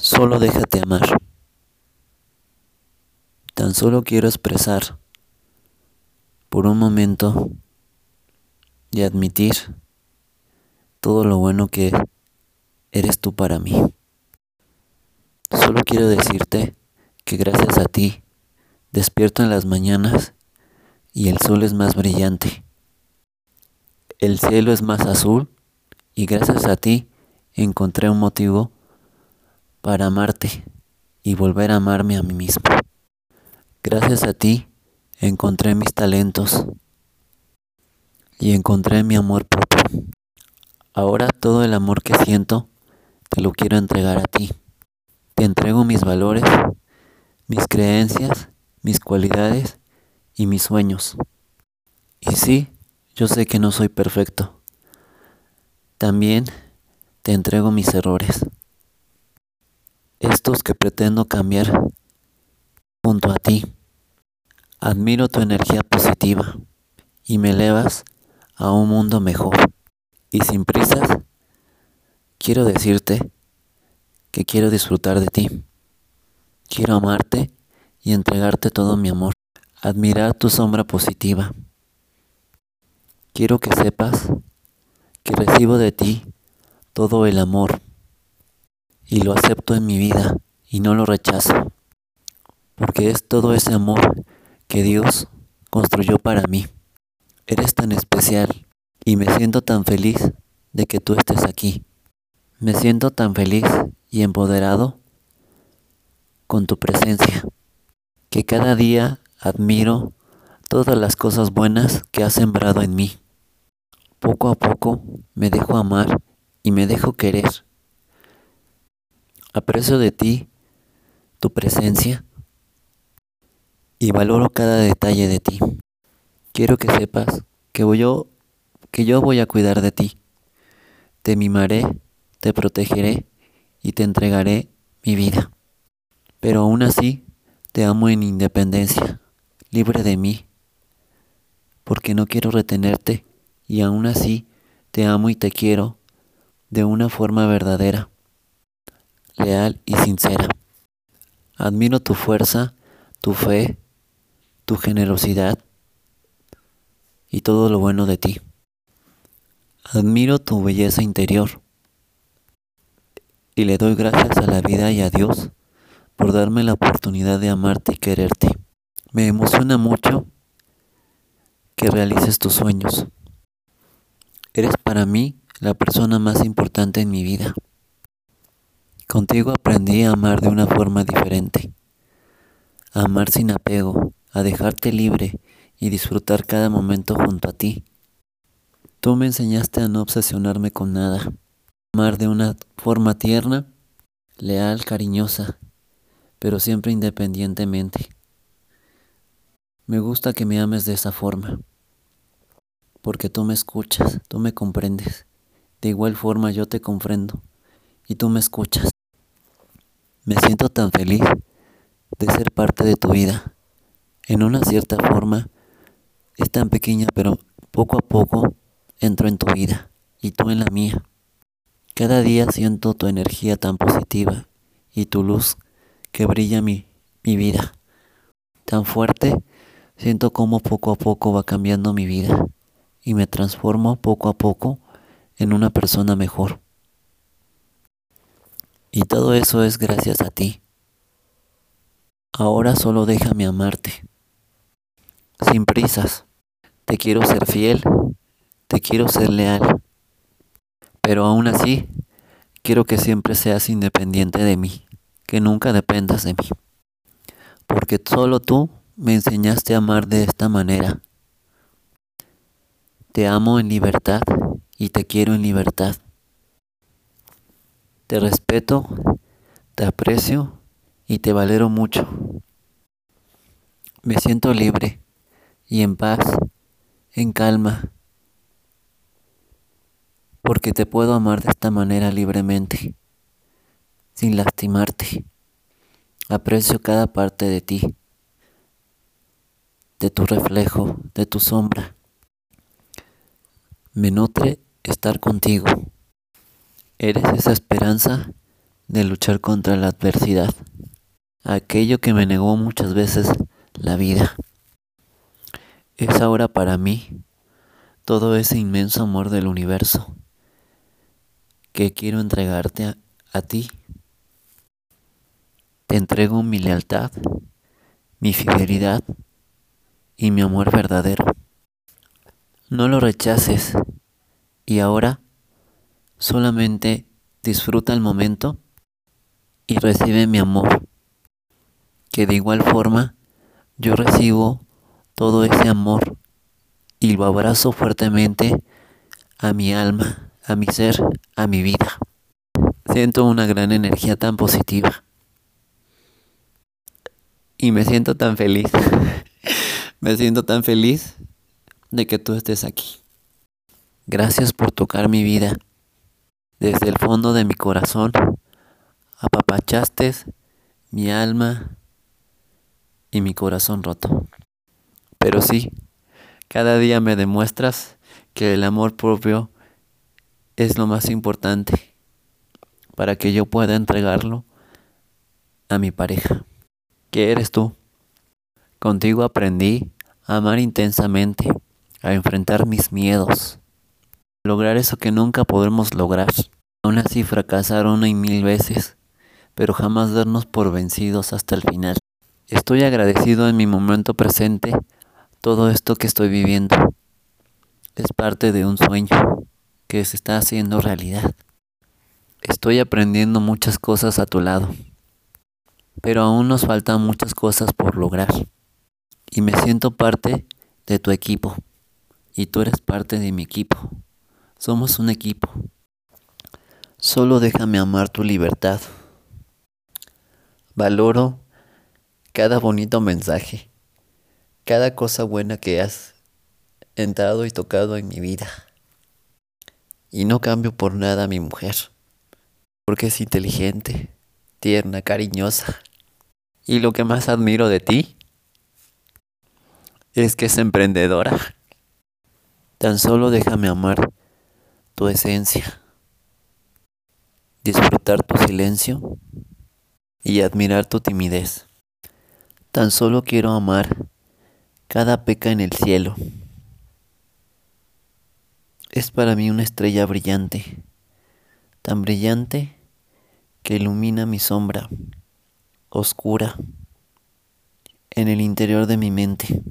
Solo déjate amar. Tan solo quiero expresar por un momento y admitir todo lo bueno que eres tú para mí. Solo quiero decirte que gracias a ti despierto en las mañanas y el sol es más brillante. El cielo es más azul y gracias a ti encontré un motivo para amarte y volver a amarme a mí mismo. Gracias a ti encontré mis talentos y encontré mi amor propio. Ahora todo el amor que siento te lo quiero entregar a ti. Te entrego mis valores, mis creencias, mis cualidades y mis sueños. Y sí, yo sé que no soy perfecto. También te entrego mis errores. Que pretendo cambiar junto a ti. Admiro tu energía positiva y me elevas a un mundo mejor. Y sin prisas, quiero decirte que quiero disfrutar de ti. Quiero amarte y entregarte todo mi amor. Admirar tu sombra positiva. Quiero que sepas que recibo de ti todo el amor y lo acepto en mi vida y no lo rechazo, porque es todo ese amor que Dios construyó para mí. Eres tan especial y me siento tan feliz de que tú estés aquí. Me siento tan feliz y empoderado con tu presencia, que cada día admiro todas las cosas buenas que has sembrado en mí. Poco a poco me dejo amar y me dejo querer. Aprecio de ti tu presencia y valoro cada detalle de ti. Quiero que sepas que yo, que yo voy a cuidar de ti. Te mimaré, te protegeré y te entregaré mi vida. Pero aún así te amo en independencia, libre de mí, porque no quiero retenerte y aún así te amo y te quiero de una forma verdadera, leal y sincera. Admiro tu fuerza, tu fe, tu generosidad y todo lo bueno de ti. Admiro tu belleza interior y le doy gracias a la vida y a Dios por darme la oportunidad de amarte y quererte. Me emociona mucho que realices tus sueños. Eres para mí la persona más importante en mi vida. Contigo aprendí a amar de una forma diferente, a amar sin apego, a dejarte libre y disfrutar cada momento junto a ti. Tú me enseñaste a no obsesionarme con nada, amar de una forma tierna, leal, cariñosa, pero siempre independientemente. Me gusta que me ames de esa forma, porque tú me escuchas, tú me comprendes. De igual forma yo te comprendo y tú me escuchas. Me siento tan feliz de ser parte de tu vida en una cierta forma es tan pequeña, pero poco a poco entro en tu vida y tú en la mía. Cada día siento tu energía tan positiva y tu luz que brilla mi, mi vida. Tan fuerte, siento como poco a poco va cambiando mi vida y me transformo poco a poco en una persona mejor. Y todo eso es gracias a ti. Ahora solo déjame amarte sin prisas. Te quiero ser fiel, te quiero ser leal, pero aún así quiero que siempre seas independiente de mí, que nunca dependas de mí, porque solo tú me enseñaste a amar de esta manera. Te amo en libertad y te quiero en libertad. Te respeto, te aprecio y te valero mucho. Me siento libre y en paz, en calma, porque te puedo amar de esta manera libremente, sin lastimarte. Aprecio cada parte de ti, de tu reflejo, de tu sombra. Me nutre estar contigo. Eres esa esperanza de luchar contra la adversidad, aquello que me negó muchas veces la vida. Es ahora para mí todo ese inmenso amor del universo que quiero entregarte a, a ti. Te entrego mi lealtad, mi fidelidad y mi amor verdadero. No lo rechaces y ahora solamente disfruta el momento y recibe mi amor, que de igual forma yo recibo todo ese amor y lo abrazo fuertemente a mi alma, a mi ser, a mi vida. Siento una gran energía tan positiva. Y me siento tan feliz. me siento tan feliz de que tú estés aquí. Gracias por tocar mi vida. Desde el fondo de mi corazón, apapachaste mi alma y mi corazón roto. Pero sí, cada día me demuestras que el amor propio es lo más importante para que yo pueda entregarlo a mi pareja. ¿Qué eres tú? Contigo aprendí a amar intensamente, a enfrentar mis miedos, lograr eso que nunca podremos lograr. Aún así fracasar una y mil veces, pero jamás darnos por vencidos hasta el final. Estoy agradecido en mi momento presente todo esto que estoy viviendo. Es parte de un sueño que se está haciendo realidad. Estoy aprendiendo muchas cosas a tu lado, pero aún nos faltan muchas cosas por lograr. Y me siento parte de tu equipo, y tú eres parte de mi equipo. Somos un equipo. Solo déjame amar tu libertad. Valoro cada bonito mensaje, cada cosa buena que has entrado y tocado en mi vida. Y no cambio por nada a mi mujer porque es inteligente, tierna, cariñosa. Y lo que más admiro de ti es que es emprendedora. Tan solo déjame amar tu esencia, disfrutar tu silencio y admirar tu timidez. Tan solo quiero amar cada peca en el cielo. Es para mí una estrella brillante, tan brillante que ilumina mi sombra oscura en el interior de mi mente.